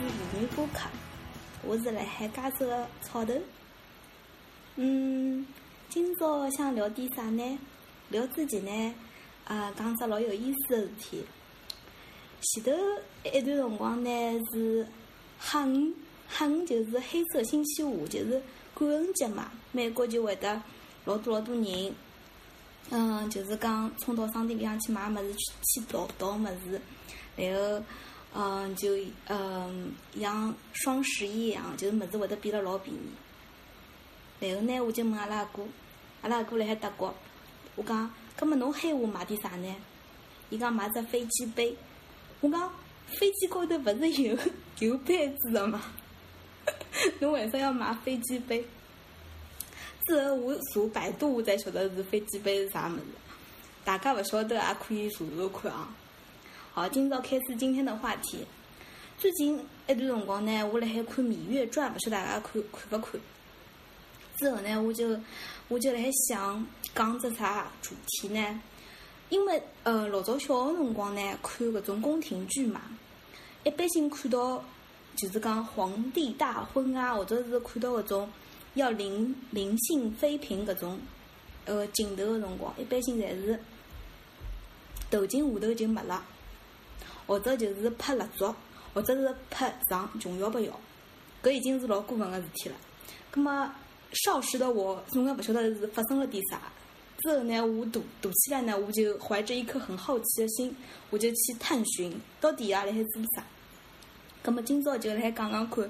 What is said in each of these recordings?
妇女播客，我是辣海加州的草头。嗯，今朝想聊点啥呢？聊之前呢，啊，讲只老有意思的事体。前头一段辰光呢是黑五，黑五就是黑色星期五，就是感恩节嘛。美国就会得老多老多人，嗯，就是讲冲到商店里向去买么子，去去淘淘么子，然后。嗯，就嗯，像双十一一样，就是物事会得变得老便宜。然后呢，我就问阿拉阿哥，阿拉阿哥辣海德国，我讲，葛末侬喊我买点啥呢？伊讲买只飞机杯。我讲，飞机高头勿是有有杯子的吗？侬为啥要买飞机杯？之后我查百度，我才晓得是飞机杯是啥物事。大家勿晓得也可以查查看啊。好，今朝开始今天的话题。最近一段辰光呢，我辣海看《芈月传》，勿晓得大家看看勿看？之后呢，我就我就辣海想讲只啥主题呢？因为呃，老早小个辰光呢，看搿种宫廷剧嘛，一般性看到就是讲皇帝大婚啊，或者是看到搿种要临临幸妃嫔搿种呃镜头个辰光，一般性侪是头颈下头就没了。或者就是拍蜡烛，或者是拍上琼瑶不要，搿已经是老过分个事体了。葛末少时的我总归勿晓得是发生了点啥。之后呢，我大大起来呢，我就怀着一颗很好奇的心，我就去探寻到底啊辣海做啥。葛末今朝就来讲讲看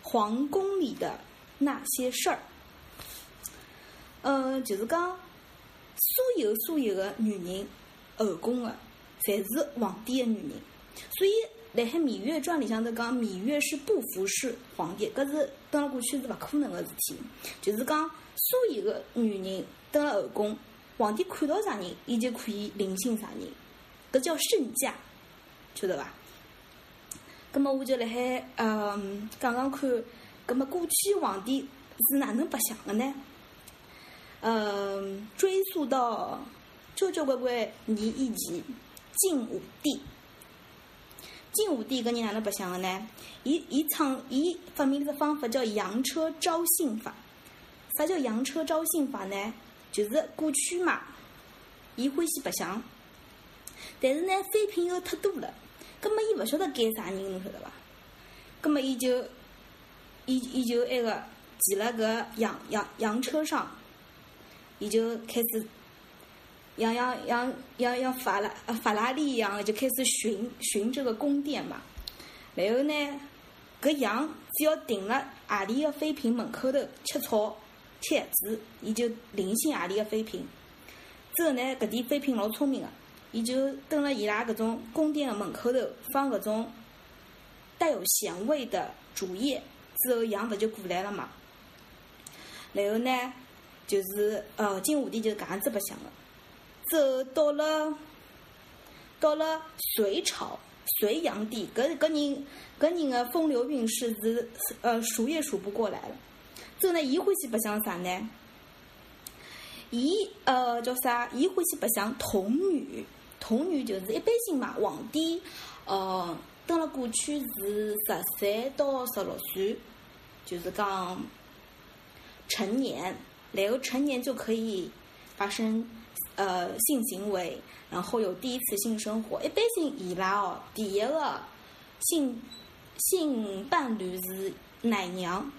皇宫里的那些事儿。呃，就是讲所有所有的女人后宫的，侪是皇帝的女人。所以，辣海《芈月传》里向头讲，芈月是不服侍皇帝，搿是登了过去是勿可能个事体。就是讲，所有个女人登了后宫，皇帝看到啥人，伊就可以临幸啥人，搿叫圣驾，晓得伐？葛末我就辣海嗯讲讲看，葛末过去皇帝是哪能白相个呢？嗯，追溯到交交关关年以前，晋武帝。晋武帝搿人哪能白相个呢？伊伊创伊发明了个方法叫羊车招幸法。啥叫羊车招幸法呢？就是过去嘛，伊欢喜白相，但是呢，妃嫔又太多了，葛末伊勿晓得拣啥人，侬晓得伐？葛末伊就伊伊就埃个骑辣搿羊羊羊车上，伊就开始。像像像像像法拉法拉利一样就开始巡巡这个宫殿嘛，然后呢，搿羊只要停了何里个妃嫔门口头吃草吃叶子，伊就临幸何里个妃嫔。之后呢，搿点妃嫔老聪明个，伊就蹲辣伊拉搿种宫殿个门口头放搿种带有咸味的竹叶，之后羊勿就过来了嘛。然后呢，就是呃，晋武帝就是搿样子白相个。走到了，到了隋朝，隋炀帝，搿搿人搿人的风流韵事是呃数也数不过来了。之后呢，伊欢喜白相啥呢？伊呃叫啥？伊欢喜白相童女，童女就是一般性嘛。皇帝呃，登了过去是十三到十六岁，就是讲成年，然后成年就可以发生。呃，性行为，然后有第一次性生活。一般性伊拉哦，第一个性性伴侣是奶娘，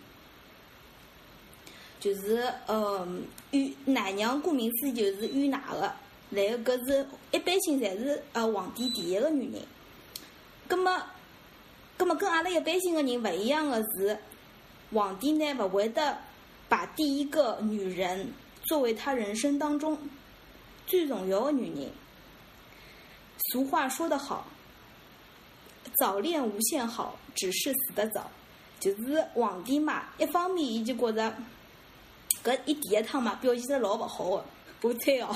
就是呃与奶娘，顾名思义就是与奶的。然后搿是一般性侪是呃皇帝第一个女人。葛么，葛么跟阿拉一般性的人勿一样的是，皇帝呢勿会得把第一个女人作为他人生当中。最重要的女人，俗话说得好，早恋无限好，只是死得早。就是皇帝嘛，一方面伊就觉着，搿伊第一趟嘛表现得老勿好的，我猜哦。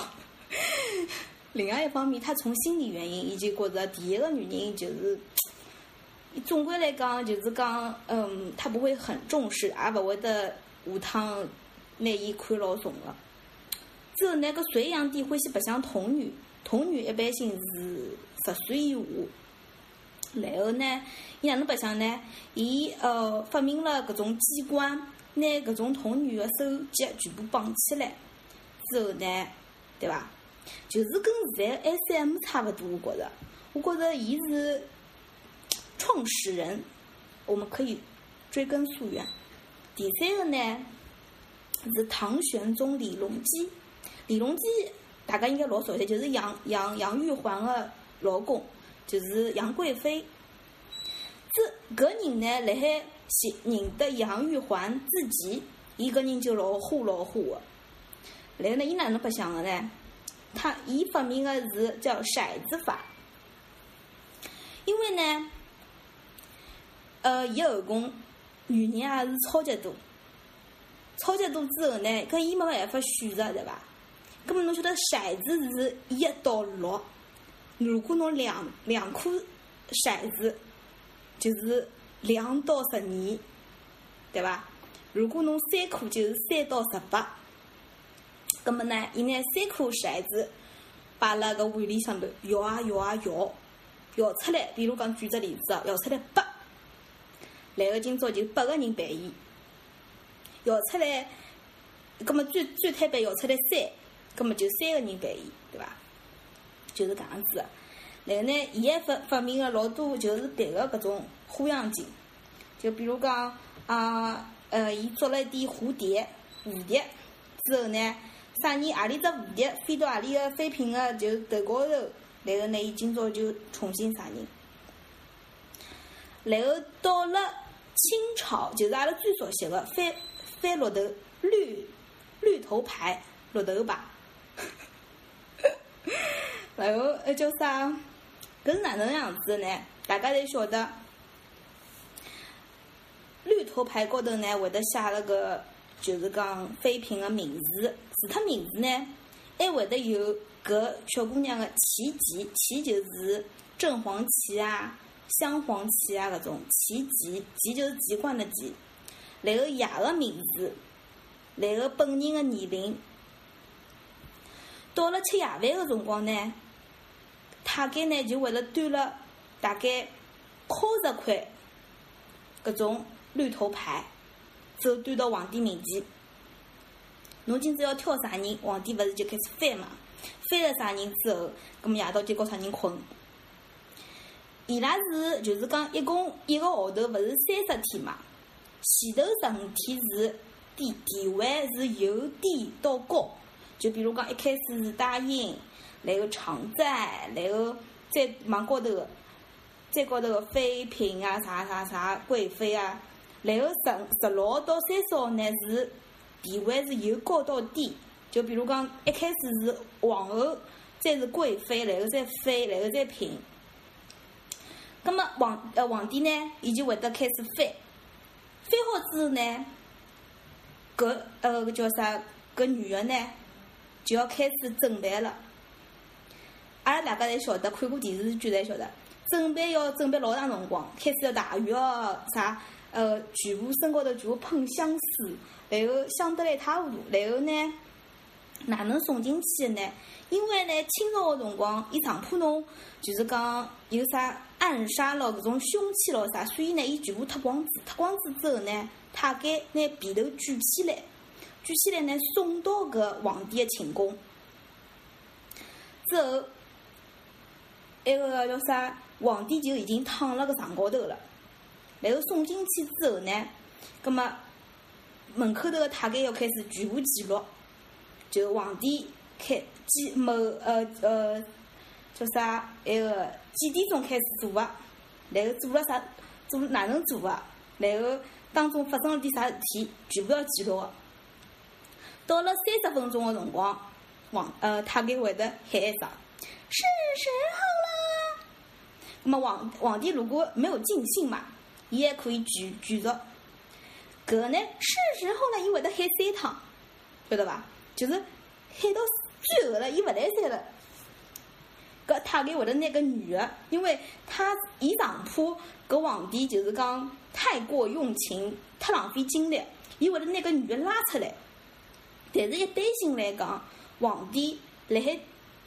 另外一方面，他从心理原因，伊就觉着第一个女人就是，总归来讲就是讲，嗯，他不会很重视，也勿会得下趟拿伊看老重的。之后，那个隋炀帝欢喜白相童女，童女一般性是十岁以下，然后呢，伊哪能白相呢？伊呃发明了搿种机关，拿搿种童女的手脚全部绑起来，之后呢，对伐？就是跟现在 SM 差勿多，我觉着，我觉着伊是创始人，我们可以追根溯源。第三个呢是唐玄宗李隆基，李隆基大家应该老熟悉，就是杨杨杨玉环的老公。就是杨贵妃，这搿人呢，辣海认得杨玉环之前，伊搿人就老虎老虎的。然后呢，伊哪能白相的呢？他伊发明的是叫骰子法，因为呢，呃，伊后宫女人也是超级多，超级多之后呢，搿伊没办法选择，对伐？搿么侬晓得骰子是一到六？如果侬两两颗骰子，就是两到十二，对伐？如果侬三颗，就是三到十八。葛么呢？伊拿三颗骰子摆辣搿碗里向头，摇啊摇啊摇，摇出来。比如讲举只例子哦，摇出来八，然后今朝就八个人陪伊。摇出来，葛么最最摊板摇出来三，葛么就三个人陪伊，对伐？就是搿样子，然后呢，伊还发发明了老多就是别个搿种花样镜，就比如讲啊，呃，伊做了一点蝴蝶，蝴蝶。之后呢，啥人何里只蝴蝶飞到何里个废品个就头高头，然后呢，伊今朝就重新啥人，然后到了清朝，就是阿拉最熟悉个翻翻绿头绿绿头牌绿头牌。然后呃叫啥？搿是哪能样子的呢？大家侪晓得，绿头牌高头呢会得写了个，就是讲妃嫔的名字，除脱名字呢，还会得有搿小姑娘的旗籍，旗就是正黄旗啊、镶黄旗啊搿种旗籍，旗就是籍贯的旗，然后爷的名字，然后本人的年龄，到了吃夜饭的辰光呢。太监呢，就为了端了大概靠十块搿种绿头牌，走端到皇帝面前。侬今朝要挑啥人？皇帝勿是就开始翻嘛？翻了啥人之后，葛末夜到就告啥人困。伊拉是就是讲，一共一个号头勿是三十天嘛？前头十五天是地地位是由低到高，就比如讲一开始是答应。然后常在，然后再往高头，再高头个妃嫔啊，啥啥啥贵妃啊，然后十十六到三十号呢是地位是由高到低，就比如讲一开始是皇后，再是贵妃，然后再妃，然后再嫔。那么皇呃皇帝呢，伊就会得开始翻，翻好之后呢，搿呃搿叫啥？搿女的呢就要开始准备了。阿拉大家侪晓得，看过电视剧侪晓得，准备要准备老长辰光，开始要汏浴哦，啥呃，全部身高头全部喷香水，然后香得来一塌糊涂，然后呢，哪能送进去的呢？因为呢，清朝个辰光，伊上铺侬就是讲有啥暗杀咯，搿种凶器咯啥，所以呢，伊全部脱光子，脱光子之后呢，太监拿被头举起来，举起来呢，送到搿皇帝个寝宫，之后。埃个叫啥？皇帝就已经躺辣个床高头了，然后送进去之后呢，葛么门口头个太监要开始全部记录，就皇帝开几某呃呃叫啥？埃个几点钟开始做啊？然后做了啥？做哪能做啊？然后当中发生了点啥事体，全部要记录个。到了三十分钟的辰光，皇呃太监会得喊一声：“是时候了。”那么皇皇帝如果没有尽兴嘛，伊还可以举举着。搿呢是时候呢，伊会得喊三趟，晓得伐？就是喊到最后了，伊勿来三了。搿太监会得拿个女的，因为他伊上怕搿皇帝就是讲太过用情，太浪费精力，伊会得拿个女的拉出来。但是，一般性来讲，皇帝辣海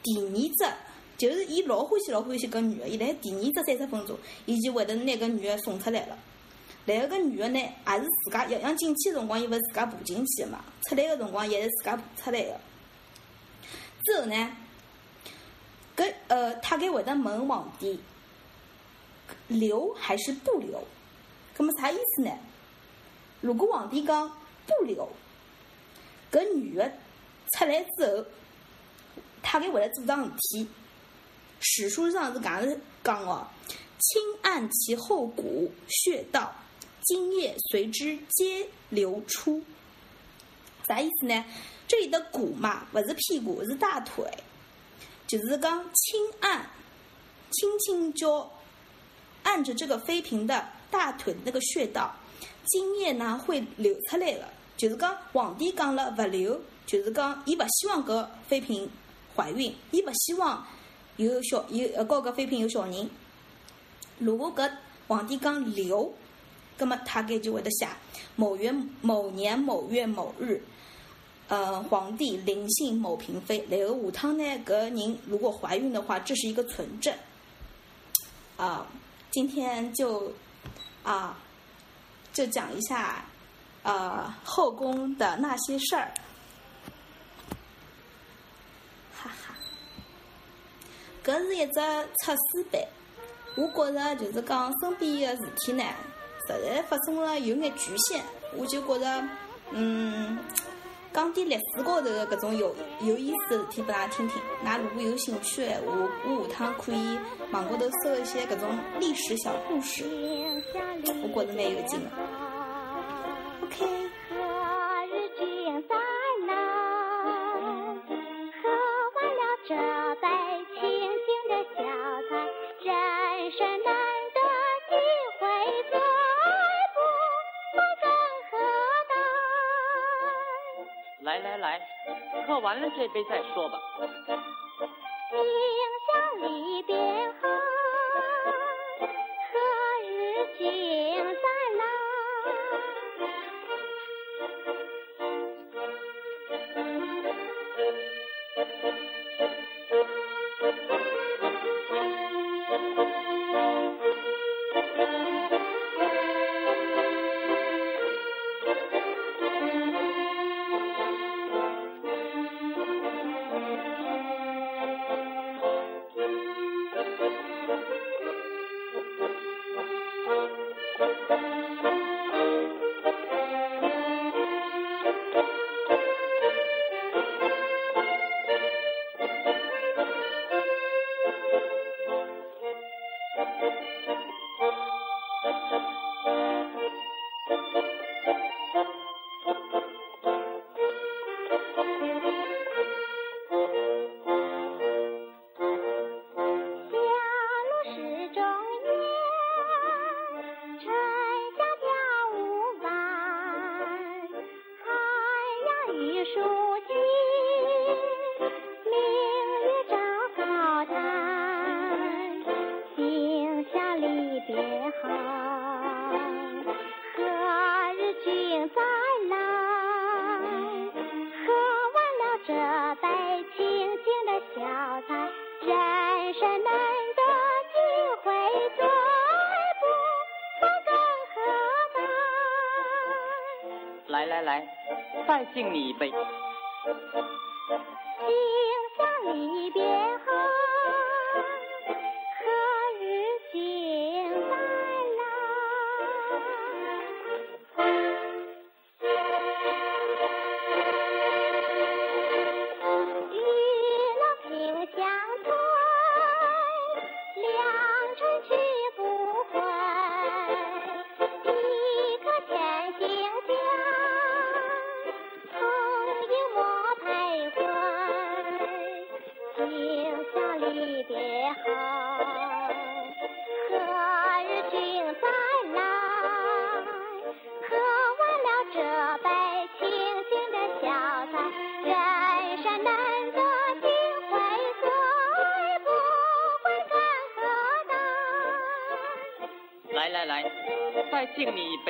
第二只就是伊老欢喜老欢喜搿女个，伊辣第二只三十分钟，伊就会得拿搿女个送出来了。然后搿女个呢，也是自家要想进去辰光，伊勿是自家爬进去个嘛，出来个辰光也是自家爬出来个。之后呢，搿呃，他给会得问皇帝留还是不留？搿么啥意思呢？如果皇帝讲不留，搿女的出来之后，她给会得做桩事体。史书上是搿样子讲哦：轻按其后骨穴道。精液随之皆流出，啥意思呢？这里的骨嘛，不是屁股，是大腿，就是讲轻按，轻轻就按着这个妃嫔的大腿那个穴道，精液呢会流出来了。就是讲皇帝讲了不留，就是讲伊不希望搿妃嫔怀孕，伊不希望有小有呃告搿妃嫔有小人。如果搿皇帝讲流。那么他给就会得写某月某年某月某日，呃，皇帝临幸某嫔妃。然后下趟呢，搿人如果怀孕的话，这是一个存证。啊，今天就啊，就讲一下呃后宫的那些事儿，哈哈。搿是一只测试版，我觉着就是讲身边的事体呢。实在发生了有眼局限，我就觉着，嗯，讲点历史高头的搿种有有意思的事体拨㑚听听。㑚如果有兴趣的话，我下趟可以网高头搜一些搿种历史小故事，我觉着蛮有劲的。何日君再来喝完了这杯清进的小菜人生难得几回醉不欢更何待来来来喝完了这杯再说吧。何日君再来喝完了这杯清清的小菜人生难得几回醉不欢更何待来来来再敬你一杯。离别后，何日君再来？喝完了这杯清新的小菜，人生难得几回醉，不会干涸的。来来来，再敬你一杯。